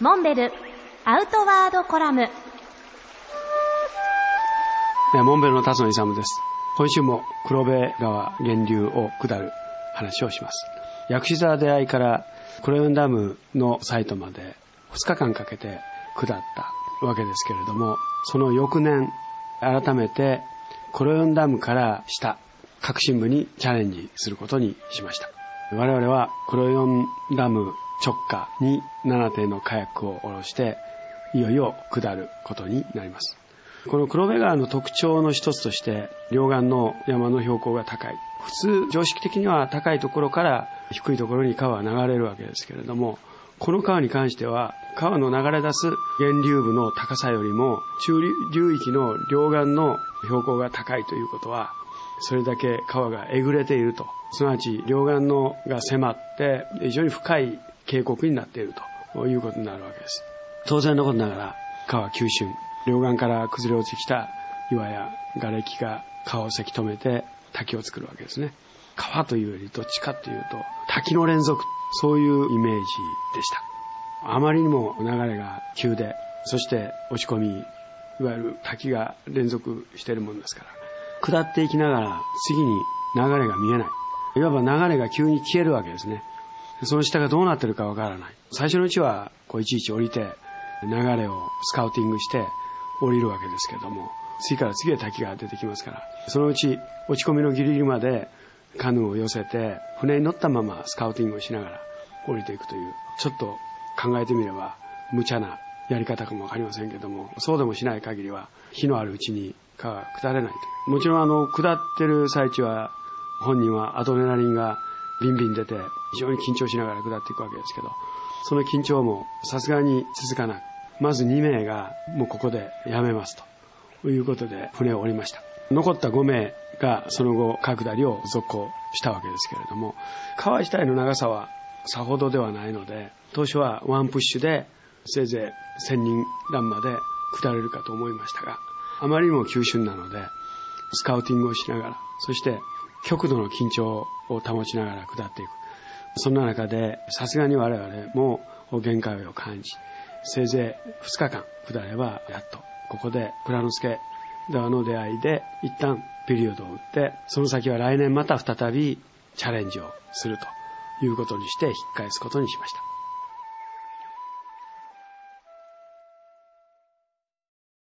モンベルアウトワードコラム。モンベルの辰野勇です。今週も黒部川源流を下る話をします。薬師沢出会いから黒ヨンダムのサイトまで2日間かけて下ったわけですけれどもその翌年改めて黒ヨンダムから下各新部にチャレンジすることにしました。我々は黒ヨンダム直下に7艇の火薬を下ろしていよいよ下ることになります。この黒部川の特徴の一つとして両岸の山の標高が高い。普通常識的には高いところから低いところに川は流れるわけですけれどもこの川に関しては川の流れ出す源流部の高さよりも中流域の両岸の標高が高いということはそれだけ川がえぐれているとすなわち両岸のが迫って非常に深い渓谷になっているということになるわけです当然のことながら川急峻両岸から崩れ落ちてきた岩や瓦礫が川をせき止めて滝を作るわけですね。川というよりどっちかというと滝の連続、そういうイメージでした。あまりにも流れが急で、そして落ち込み、いわゆる滝が連続しているもんですから、下っていきながら次に流れが見えない。いわば流れが急に消えるわけですね。その下がどうなってるかわからない。最初のうちはこういちいち降りて流れをスカウティングして降りるわけですけども、次から次へ滝が出てきますから、そのうち落ち込みのギリギリまでカヌーを寄せて、船に乗ったままスカウティングをしながら降りていくという、ちょっと考えてみれば無茶なやり方かもわかりませんけども、そうでもしない限りは、火のあるうちに川が下れないという。もちろんあの、下ってる最中は、本人はアドレナリンがビンビン出て、非常に緊張しながら下っていくわけですけど、その緊張もさすがに続かなく、まず2名がもうここでやめますということで船を降りました。残った5名がその後角下りを続行したわけですけれども、川自体の長さはさほどではないので、当初はワンプッシュでせいぜい1000人段まで下れるかと思いましたが、あまりにも急峻なので、スカウティングをしながら、そして極度の緊張を保ちながら下っていく。そんな中で、さすがに我々も限界を感じ、せいぜい2日間下ればやっとここで蔵之介側の出会いで一旦ピリオドを打ってその先は来年また再びチャレンジをするということにして引き返すことにしました。